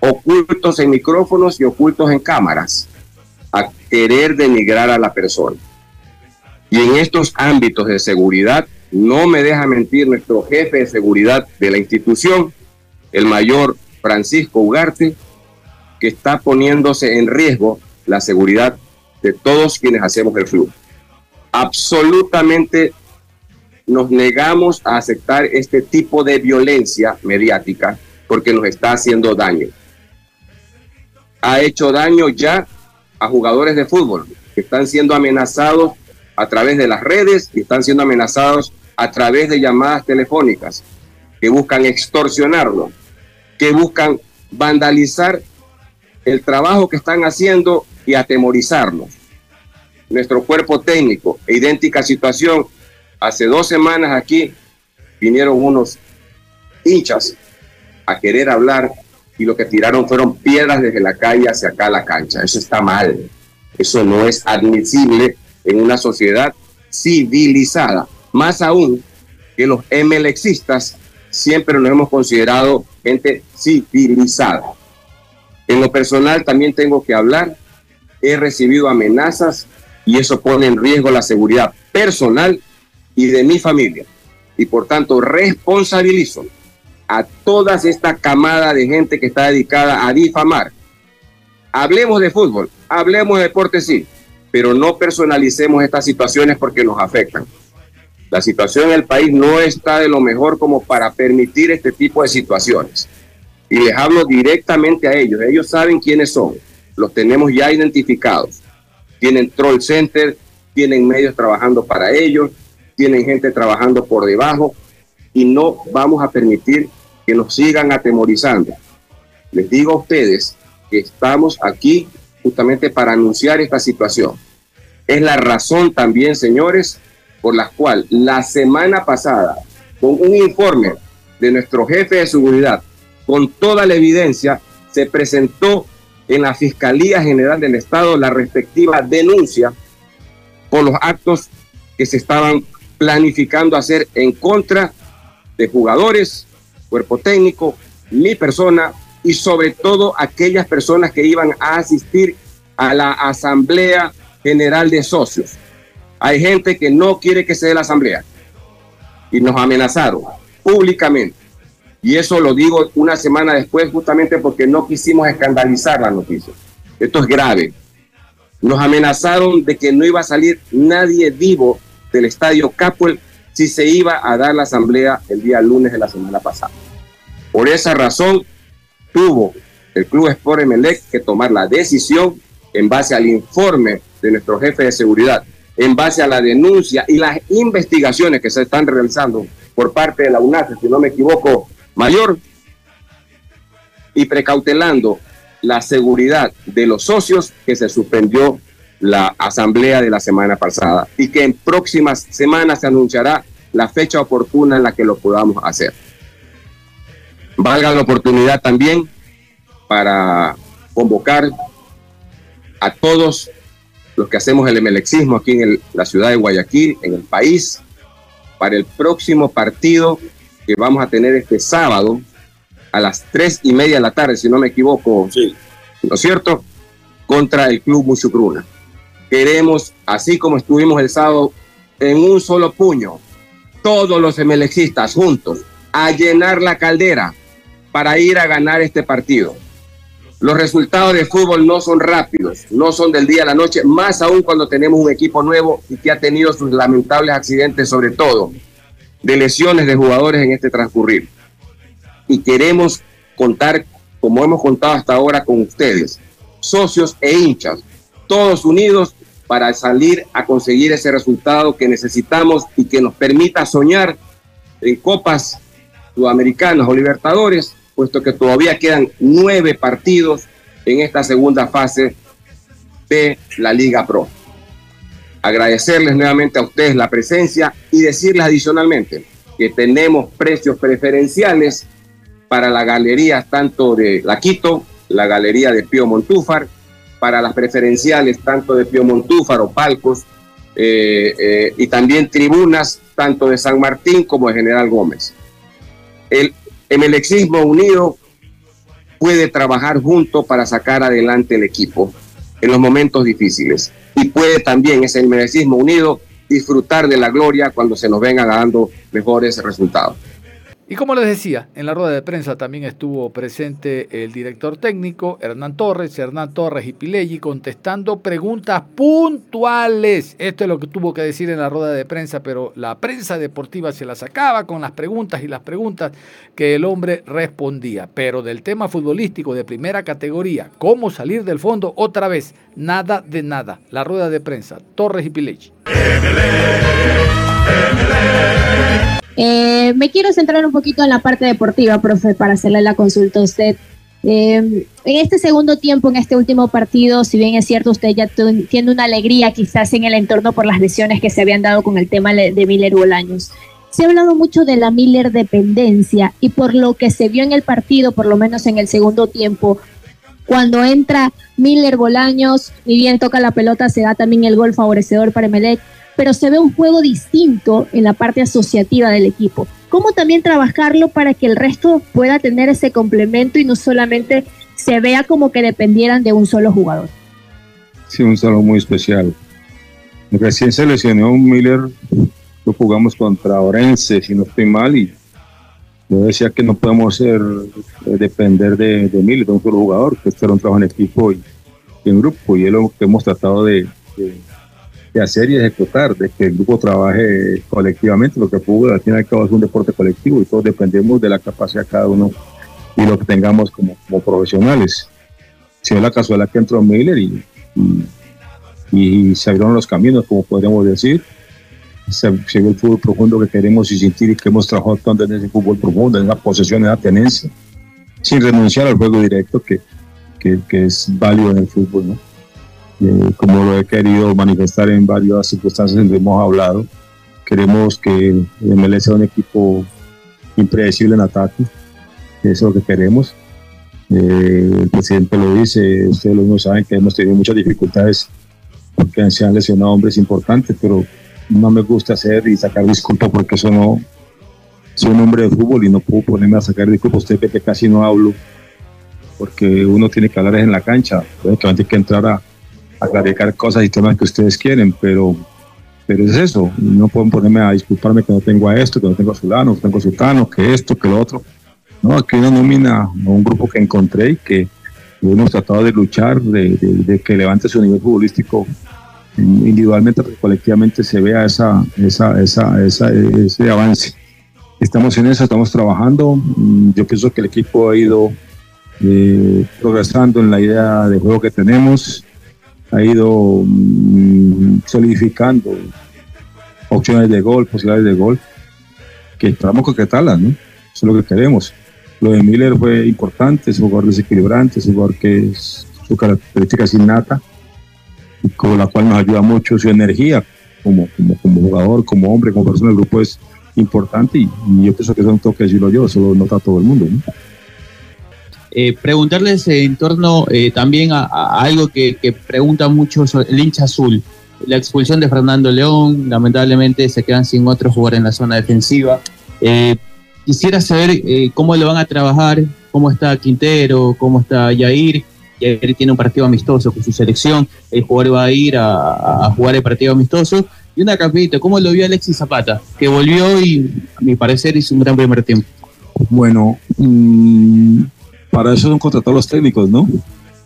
Speaker 7: ocultos en micrófonos y ocultos en cámaras, a querer denigrar a la persona. Y en estos ámbitos de seguridad, no me deja mentir nuestro jefe de seguridad de la institución, el mayor Francisco Ugarte, que está poniéndose en riesgo la seguridad de todos quienes hacemos el club. Absolutamente nos negamos a aceptar este tipo de violencia mediática porque nos está haciendo daño. Ha hecho daño ya a jugadores de fútbol, que están siendo amenazados a través de las redes y están siendo amenazados a través de llamadas telefónicas que buscan extorsionarlo, que buscan vandalizar el trabajo que están haciendo y atemorizarnos. Nuestro cuerpo técnico, idéntica situación, hace dos semanas aquí vinieron unos hinchas a querer hablar y lo que tiraron fueron piedras desde la calle hacia acá a la cancha. Eso está mal. Eso no es admisible en una sociedad civilizada. Más aún que los MLXistas siempre nos hemos considerado gente civilizada. En lo personal también tengo que hablar. He recibido amenazas y eso pone en riesgo la seguridad personal y de mi familia. Y por tanto responsabilizo a toda esta camada de gente que está dedicada a difamar. Hablemos de fútbol, hablemos de deporte, sí, pero no personalicemos estas situaciones porque nos afectan. La situación en el país no está de lo mejor como para permitir este tipo de situaciones. Y les hablo directamente a ellos. Ellos saben quiénes son. Los tenemos ya identificados. Tienen troll center, tienen medios trabajando para ellos, tienen gente trabajando por debajo y no vamos a permitir que nos sigan atemorizando. Les digo a ustedes que estamos aquí justamente para anunciar esta situación. Es la razón también, señores, por la cual la semana pasada, con un informe de nuestro jefe de seguridad, con toda la evidencia, se presentó en la Fiscalía General del Estado la respectiva denuncia por los actos que se estaban planificando hacer en contra de jugadores, cuerpo técnico, mi persona y sobre todo aquellas personas que iban a asistir a la Asamblea General de Socios. Hay gente que no quiere que se dé la asamblea y nos amenazaron públicamente. Y eso lo digo una semana después justamente porque no quisimos escandalizar la noticia. Esto es grave. Nos amenazaron de que no iba a salir nadie vivo del estadio Capuel si se iba a dar la asamblea el día lunes de la semana pasada. Por esa razón tuvo el Club Sport Emelec que tomar la decisión en base al informe de nuestro jefe de seguridad en base a la denuncia y las investigaciones que se están realizando por parte de la UNASE, si no me equivoco, mayor, y precautelando la seguridad de los socios que se suspendió la asamblea de la semana pasada y que en próximas semanas se anunciará la fecha oportuna en la que lo podamos hacer. Valga la oportunidad también para convocar a todos los que hacemos el emelexismo aquí en la ciudad de Guayaquil, en el país, para el próximo partido que vamos a tener este sábado a las tres y media de la tarde, si no me equivoco, sí. ¿no es cierto? Contra el Club Muchucruna. Queremos, así como estuvimos el sábado, en un solo puño, todos los emelexistas juntos, a llenar la caldera para ir a ganar este partido. Los resultados de fútbol no son rápidos, no son del día a la noche, más aún cuando tenemos un equipo nuevo y que ha tenido sus lamentables accidentes, sobre todo de lesiones de jugadores en este transcurrir. Y queremos contar, como hemos contado hasta ahora, con ustedes, socios e hinchas, todos unidos para salir a conseguir ese resultado que necesitamos y que nos permita soñar en copas sudamericanas o libertadores puesto que todavía quedan nueve partidos en esta segunda fase de la Liga Pro. Agradecerles nuevamente a ustedes la presencia y decirles adicionalmente que tenemos precios preferenciales para las galerías tanto de La Quito, la galería de Pío Montúfar, para las preferenciales tanto de Pío Montúfar o palcos, eh, eh, y también tribunas tanto de San Martín como de General Gómez. El Emelexismo unido puede trabajar junto para sacar adelante el equipo en los momentos difíciles. Y puede también ese Emelexismo unido disfrutar de la gloria cuando se nos vengan dando mejores resultados.
Speaker 1: Y como les decía, en la rueda de prensa también estuvo presente el director técnico, Hernán Torres, Hernán Torres y Pileggi, contestando preguntas puntuales. Esto es lo que tuvo que decir en la rueda de prensa, pero la prensa deportiva se la sacaba con las preguntas y las preguntas que el hombre respondía. Pero del tema futbolístico de primera categoría, cómo salir del fondo, otra vez, nada de nada. La rueda de prensa, Torres y Pileggi.
Speaker 9: Eh, me quiero centrar un poquito en la parte deportiva, profe, para hacerle la consulta a usted. Eh, en este segundo tiempo, en este último partido, si bien es cierto, usted ya tiene una alegría quizás en el entorno por las lesiones que se habían dado con el tema de Miller Bolaños. Se ha hablado mucho de la Miller dependencia y por lo que se vio en el partido, por lo menos en el segundo tiempo, cuando entra Miller Bolaños, y bien toca la pelota, se da también el gol favorecedor para Emelec pero se ve un juego distinto en la parte asociativa del equipo. ¿Cómo también trabajarlo para que el resto pueda tener ese complemento y no solamente se vea como que dependieran de un solo jugador?
Speaker 10: Sí, un solo muy especial. Recién se lesionó un Miller, lo jugamos contra Orense, si no estoy mal, y yo decía que no podemos ser, eh, depender de, Miller, de un solo jugador, que esto era un trabajo en equipo y, en grupo, y es lo que hemos tratado de de hacer y ejecutar, de que el grupo trabaje colectivamente, lo que fútbol al fin y al cabo es un deporte colectivo y todos dependemos de la capacidad de cada uno y lo que tengamos como, como profesionales. Si es la casualidad que entró Miller y, y, se abrieron los caminos, como podríamos decir, se, se el fútbol profundo que queremos y sentir y que hemos trabajado tanto en ese fútbol profundo, en esa posesión, en esa tenencia, sin renunciar al juego directo que, que, que es válido en el fútbol, ¿no? Eh, como lo he querido manifestar en varias circunstancias en que hemos hablado. Queremos que MLS sea un equipo impredecible en ataque, eso es lo que queremos. Eh, el presidente lo dice, ustedes lo saben que hemos tenido muchas dificultades porque se han lesionado hombres importantes, pero no me gusta hacer y sacar disculpas porque eso no, soy un hombre de fútbol y no puedo ponerme a sacar disculpas. Usted ve que casi no hablo porque uno tiene que hablar en la cancha, lógicamente hay que entrar a, a clarificar cosas y temas que ustedes quieren, pero, pero es eso. No pueden ponerme a disculparme que no tengo a esto, que no tengo a fulano, que no tengo a sultano, que esto, que lo otro. No, aquí una nómina, un grupo que encontré y que hemos tratado de luchar, de, de, que levante su nivel futbolístico individualmente, pero colectivamente se vea esa, esa, esa, esa, ese avance. Estamos en eso, estamos trabajando. Mm, yo pienso que el equipo ha ido eh, progresando en la idea de juego que tenemos ha ido mm, solidificando opciones de gol, posibilidades de gol, que esperamos concretarlas, ¿no? Eso es lo que queremos. Lo de Miller fue importante, es un jugador desequilibrante, es un jugador que es su característica es innata, con la cual nos ayuda mucho su energía como, como, como jugador, como hombre, como persona del grupo es importante y, yo pienso que eso no tengo que decirlo yo, eso lo nota todo el mundo. ¿no?
Speaker 11: Eh, preguntarles en torno eh, también a, algo que, pregunta mucho el hincha azul. La expulsión de Fernando León, lamentablemente se quedan sin otro jugador en la zona defensiva. Eh, quisiera saber cómo lo van a trabajar, cómo está Quintero, cómo está Yair. Yair tiene un partido amistoso con su selección, el jugador va a ir a, jugar el partido amistoso. Y una capita, ¿cómo lo vio Alexis Zapata? Que volvió y a mi parecer hizo un gran primer tiempo.
Speaker 10: Bueno, mmm para eso son contratados los técnicos, ¿no?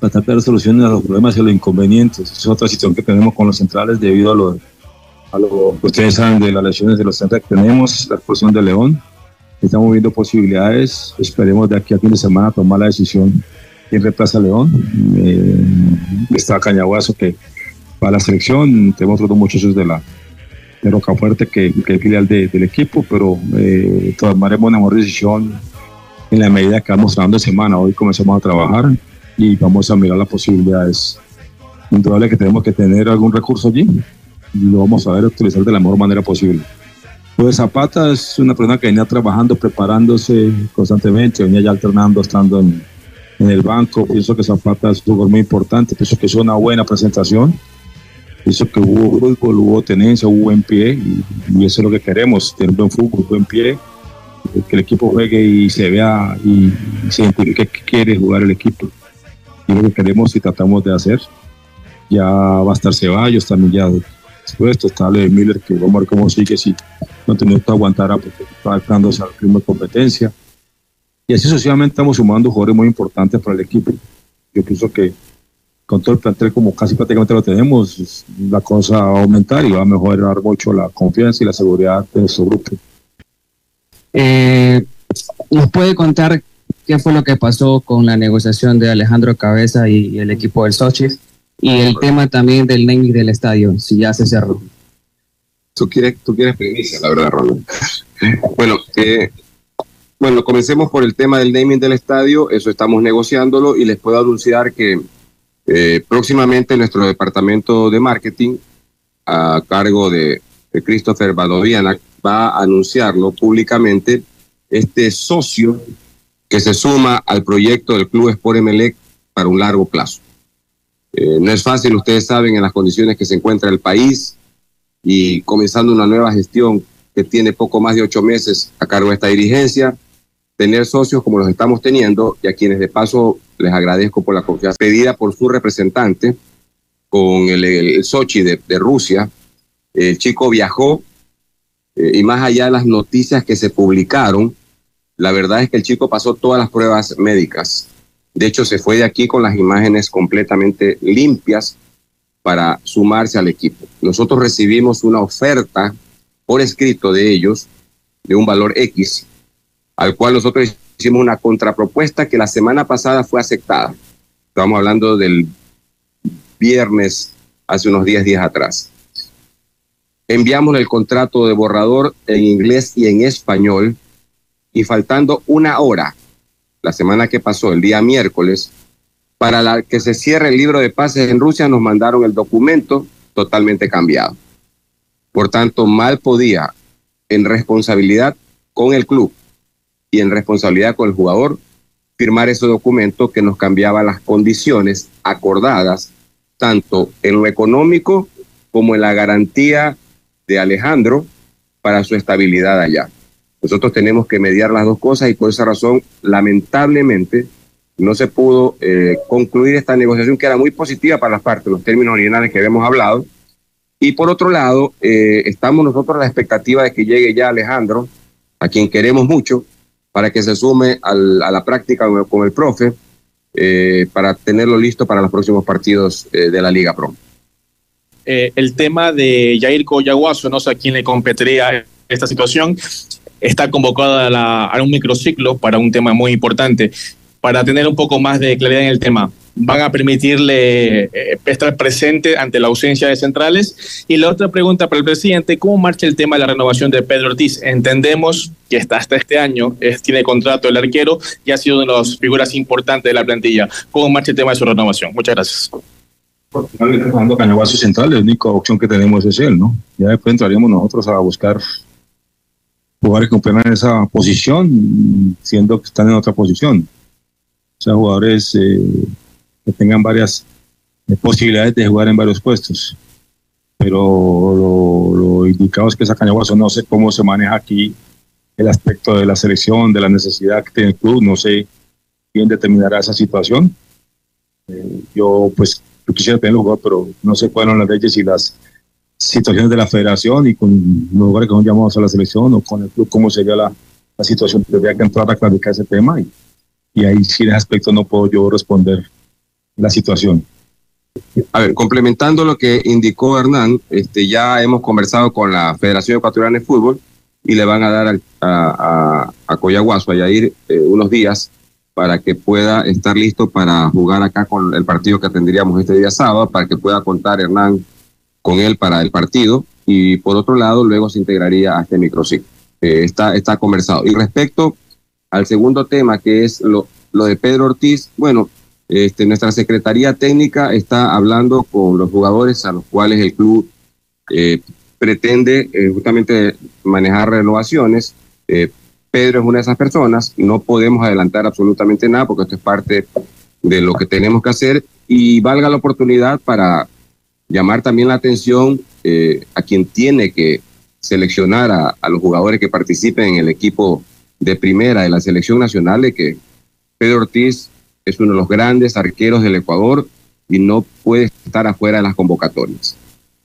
Speaker 10: Para tratar de dar soluciones a los problemas y los inconvenientes. es otra situación que tenemos con los centrales debido a lo, a lo que ustedes saben de las lesiones de los centrales que tenemos, la expulsión de León. Estamos viendo posibilidades. Esperemos de aquí a fin de semana tomar la decisión quién reemplaza a León. Eh, está Cañaguazo que va a la selección. Tenemos otros muchachos de la de Rocafuerte que, que es filial del equipo, pero eh, tomaremos una mejor decisión en la medida que vamos trabajando semana. Hoy comenzamos a trabajar y vamos a mirar las posibilidades. Indudable que tenemos que tener algún recurso allí y lo vamos a ver utilizar de la mejor manera posible. Pues Zapata es una persona que venía trabajando, preparándose constantemente, venía ya alternando, estando en, el banco. Pienso que Zapata es un jugador muy importante, pienso que es una buena presentación. Pienso que hubo fútbol, hubo tenencia, hubo buen pie y, y eso es lo que queremos, tener buen fútbol, buen pie que el equipo juegue y se vea y se identifique que quiere jugar el equipo. Y lo que queremos y tratamos de hacer. Ya va a estar Ceballos también ya dispuesto, está de Miller que vamos a ver cómo sigue, si no tenía que aguantar porque estaba adaptándose al ritmo de competencia. Y así sucesivamente estamos sumando jugadores muy importantes para el equipo. Yo pienso que con todo el plantel como casi prácticamente lo tenemos, la cosa va a aumentar y va a mejorar mucho la confianza y la seguridad de nuestro grupo.
Speaker 12: Eh, ¿Nos puede contar qué fue lo que pasó con la negociación de Alejandro Cabeza y el equipo del Sochi? Y el tema también del naming del estadio, si ya se cerró.
Speaker 7: Tú quieres, tú quieres primicia, la verdad, Ronald. bueno, eh, bueno, comencemos por el tema del naming del estadio. Eso estamos negociándolo y les puedo anunciar que eh, próximamente nuestro departamento de marketing, a cargo de, Christopher Badoviana, va a anunciarlo públicamente este socio que se suma al proyecto del Club Sport Emelec para un largo plazo. Eh, no es fácil, ustedes saben, en las condiciones que se encuentra el país y comenzando una nueva gestión que tiene poco más de ocho meses a cargo de esta dirigencia, tener socios como los estamos teniendo y a quienes de paso les agradezco por la confianza pedida por su representante con el, Sochi de, Rusia. El chico viajó eh, y más allá de las noticias que se publicaron, la verdad es que el chico pasó todas las pruebas médicas. De hecho, se fue de aquí con las imágenes completamente limpias para sumarse al equipo. Nosotros recibimos una oferta por escrito de ellos de un valor X, al cual nosotros hicimos una contrapropuesta que la semana pasada fue aceptada. Estamos hablando del viernes, hace unos 10 días atrás. Enviamos el contrato de borrador en inglés y en español y faltando una hora, la semana que pasó, el día miércoles, para la que se cierre el libro de pases en Rusia, nos mandaron el documento totalmente cambiado. Por tanto, mal podía, en responsabilidad con el club, y en responsabilidad con el jugador firmar ese documento que nos cambiaba las condiciones acordadas, tanto en lo económico como en la garantía de Alejandro para su estabilidad allá. Nosotros tenemos que mediar las dos cosas y por esa razón, lamentablemente, no se pudo eh, concluir esta negociación que era muy positiva para las partes, los términos originales que habíamos hablado. Y por otro lado, eh, estamos nosotros a la expectativa de que llegue ya Alejandro, a quien queremos mucho, para que se sume a la práctica con el profe, eh, para tenerlo listo para los próximos partidos de la Liga Pro.
Speaker 8: Eh, el tema de Jair Coyaguazo, no sé a quién le competiría esta situación, está convocado a, a un microciclo para un tema muy importante. Para tener un poco más de claridad en el tema, van a permitirle eh, estar presente ante la ausencia de centrales. Y la otra pregunta para el presidente, ¿cómo marcha el tema de la renovación de Pedro Ortiz? Entendemos que está hasta este año, es, tiene contrato el arquero y ha sido una de las figuras importantes de la plantilla. ¿Cómo marcha el tema de su renovación? Muchas gracias.
Speaker 10: Cuando Cañaguazo central, la única opción que tenemos es él, ¿no? Ya después entraríamos nosotros a buscar jugadores que cumplan esa posición, siendo que están en otra posición. O sea, jugadores eh, que tengan varias eh, posibilidades de jugar en varios puestos. Pero lo, lo indicado es que esa Cañaguazo no sé cómo se maneja aquí el aspecto de la selección, de la necesidad que tiene el club, no sé quién determinará esa situación. Eh, yo pues yo quisiera tenerlo jugado, pero no sé cuáles son las leyes y las situaciones de la federación y con los lugares que son llamados a la selección o con el club, cómo sería la, la situación. Tendría que entrar a clarificar ese tema y, y ahí sí en ese aspecto no puedo yo responder la situación.
Speaker 7: A ver, complementando lo que indicó Hernán, este, ya hemos conversado con la Federación Ecuatoriana de Fútbol y le van a dar a, a, a Coyaguazo, a Yair, eh, unos días para que pueda estar listo para jugar acá con el partido que tendríamos este día sábado, para que pueda contar Hernán con él para el partido. Y por otro lado, luego se integraría a este microciclo. Eh, está, está conversado. Y respecto al segundo tema, que es lo, lo de Pedro Ortiz, bueno, este, nuestra Secretaría Técnica está hablando con los jugadores a los cuales el club eh, pretende eh, justamente manejar renovaciones. Eh, Pedro es una de esas personas, no podemos adelantar absolutamente nada porque esto es parte de lo que tenemos que hacer y valga la oportunidad para llamar también la atención a quien tiene que seleccionar a, los jugadores que participen en el equipo de primera de la selección nacional de que Pedro Ortiz es uno de los grandes arqueros del Ecuador y no puede estar afuera de las convocatorias.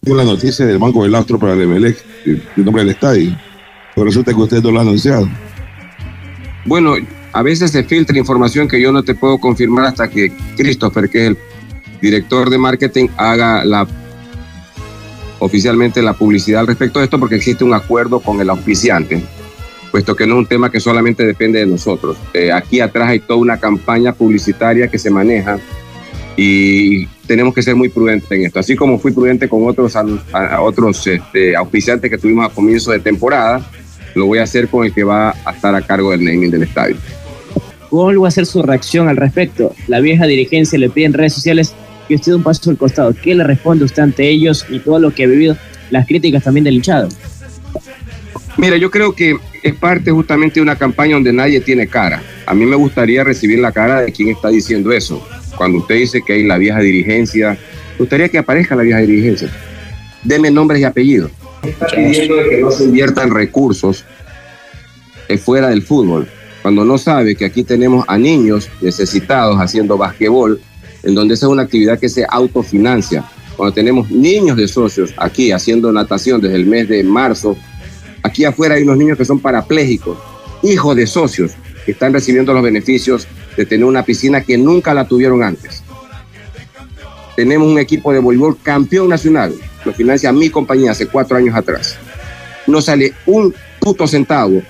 Speaker 13: Tengo la noticia del Banco del Astro para el Emelec, el nombre del estadio.
Speaker 10: Por eso que usted no lo ha anunciado.
Speaker 7: Bueno, a veces se filtra información que yo no te puedo confirmar hasta que Christopher, que es el director de marketing, haga la oficialmente la publicidad al respecto de esto porque existe un acuerdo con el auspiciante, puesto que no es un tema que solamente depende de nosotros. Eh, aquí atrás hay toda una campaña publicitaria que se maneja y tenemos que ser muy prudentes en esto. Así como fui prudente con otros, otros este, auspiciantes que tuvimos a comienzo de temporada, lo voy a hacer con el que va a estar a cargo del naming del estadio.
Speaker 13: ¿Cuál va a ser su reacción al respecto? La vieja dirigencia le pide en redes sociales que usted un paso al costado. ¿Qué le responde usted ante ellos y todo lo que ha vivido? Las críticas también del hinchado.
Speaker 7: Mira, yo creo que es parte justamente de una campaña donde nadie tiene cara. A mí me gustaría recibir la cara de quien está diciendo eso. Cuando usted dice que hay la vieja dirigencia, me gustaría que aparezca la vieja dirigencia. Deme nombres y apellidos. Está pidiendo que no se inviertan recursos fuera del fútbol. Cuando no sabe que aquí tenemos a niños necesitados haciendo basquetbol, en donde esa es una actividad que se autofinancia. Cuando tenemos niños de socios aquí haciendo natación desde el mes de marzo, aquí afuera hay unos niños que son parapléjicos, hijos de socios, que están recibiendo los beneficios de tener una piscina que nunca la tuvieron antes. Tenemos un equipo de voleibol campeón nacional, lo financia mi compañía hace cuatro años atrás. No sale un puto centavo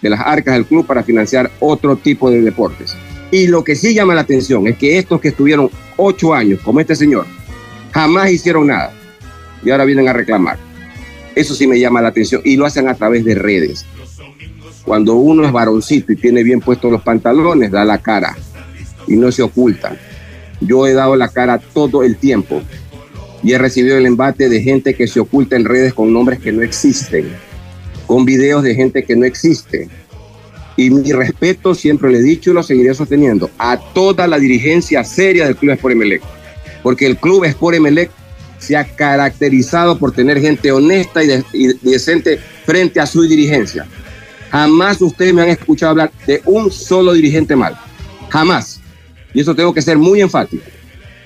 Speaker 7: de las arcas del club para financiar otro tipo de deportes. Y lo que sí llama la atención es que estos que estuvieron ocho años, como este señor, jamás hicieron nada y ahora vienen a reclamar. Eso sí me llama la atención y lo hacen a través de redes. Cuando uno es varoncito y tiene bien puestos los pantalones, da la cara y no se oculta. Yo he dado la cara todo el tiempo y he recibido el embate de gente que se oculta en redes con nombres que no existen, con videos de gente que no existe, y mi respeto, siempre le he dicho y lo seguiré sosteniendo, a toda la dirigencia seria del Club Sport Emelec. Porque el Club Sport Emelec se ha caracterizado por tener gente honesta y, decente frente a su dirigencia. Jamás ustedes me han escuchado hablar de un solo dirigente mal. Jamás. Y eso tengo que ser muy enfático.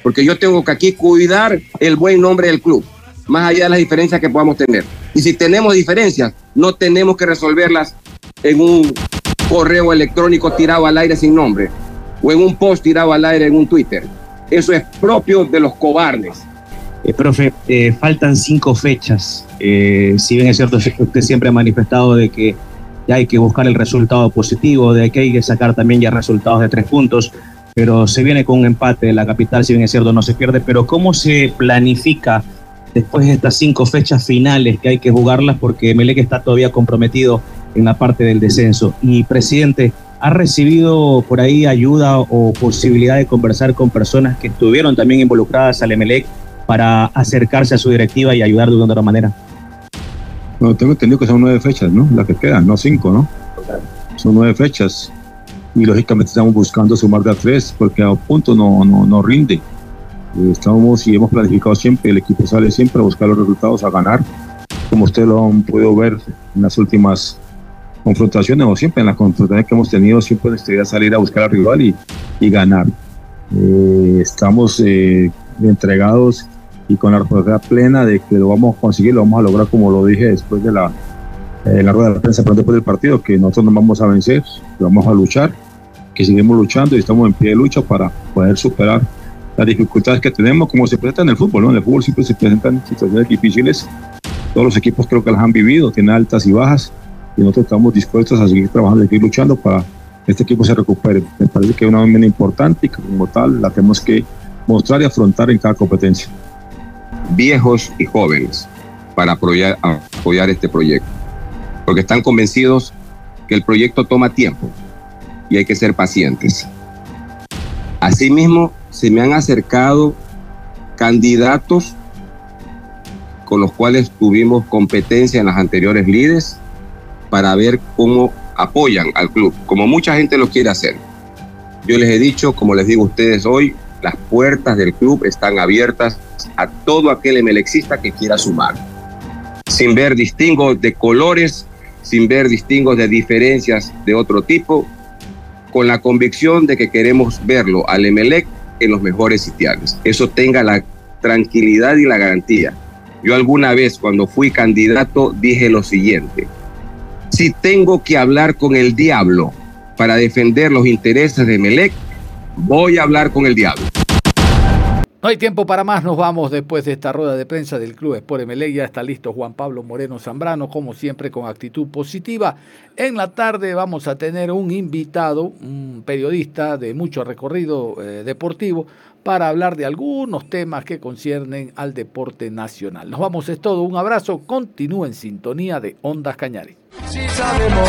Speaker 7: Porque yo tengo que aquí cuidar el buen nombre del club, más allá de las diferencias que podamos tener. Y si tenemos diferencias, no tenemos que resolverlas en un correo electrónico tirado al aire sin nombre o en un post tirado al aire en un Twitter. Eso es propio de los cobardes.
Speaker 13: Eh, profe, eh, faltan cinco fechas. Eh, si bien es cierto, usted siempre ha manifestado de que hay que buscar el resultado positivo, de que hay que sacar también ya resultados de tres puntos, pero se viene con un empate. La capital, si bien es cierto, no se pierde. Pero ¿cómo se planifica después de estas cinco fechas finales que hay que jugarlas? Porque Melec está todavía comprometido en la parte del descenso. Y presidente, ¿ha recibido por ahí ayuda o posibilidad de conversar con personas que estuvieron también involucradas al Emelec para acercarse a su directiva y ayudar de una otra manera?
Speaker 10: No, tengo entendido que son nueve fechas, ¿no? Las que quedan, no cinco, ¿no? Son nueve fechas. Y lógicamente estamos buscando sumar de a tres, porque a punto no, no, no rinde. Eh, estamos y hemos planificado siempre, el equipo sale siempre a buscar los resultados, a ganar, como usted lo han podido ver en las últimas confrontaciones o siempre en las confrontaciones que hemos tenido, siempre nuestra salir a buscar al rival y, y ganar. Eh, estamos eh, entregados y con la responsabilidad plena de que lo vamos a conseguir, lo vamos a lograr como lo dije después de la, eh, la rueda de prensa, pero después del partido, que nosotros no vamos a vencer, que vamos a luchar, que seguimos luchando y estamos en pie de lucha para poder superar las dificultades que tenemos, como se presenta en el fútbol, ¿no? En el fútbol siempre se presentan situaciones difíciles, todos los equipos creo que las han vivido, tienen altas y bajas, y nosotros estamos dispuestos a seguir trabajando, a seguir luchando para que este equipo se recupere. Me parece que es una domina importante y que como tal la tenemos que mostrar y afrontar en cada competencia.
Speaker 7: Viejos y jóvenes para apoyar, apoyar este proyecto, porque están convencidos que el proyecto toma tiempo y hay que ser pacientes. Asimismo, se me han acercado candidatos con los cuales tuvimos competencia en las anteriores líderes para ver cómo apoyan al club, como mucha gente lo quiere hacer. Yo les he dicho, como les digo a ustedes hoy, las puertas del club están abiertas a todo aquel emelexista que quiera sumar, sin ver distingos de colores, sin ver distingos de diferencias de otro tipo, con la convicción de que queremos verlo al Emelec en los mejores sitiales. Eso tenga la tranquilidad y la garantía. Yo alguna vez cuando fui candidato dije lo siguiente, Si tengo que hablar con el diablo para defender los intereses de Melec, voy a hablar con el diablo.
Speaker 1: No hay tiempo para más, nos vamos después de esta rueda de prensa del Club Sport MLE. Ya está listo Juan Pablo Moreno Zambrano, como siempre con actitud positiva. En la tarde vamos a tener un invitado, un periodista de mucho recorrido eh, deportivo, para hablar de algunos temas que conciernen al deporte nacional. Nos vamos, es todo, un abrazo, continúa en sintonía de Ondas Cañares.
Speaker 14: Si sabemos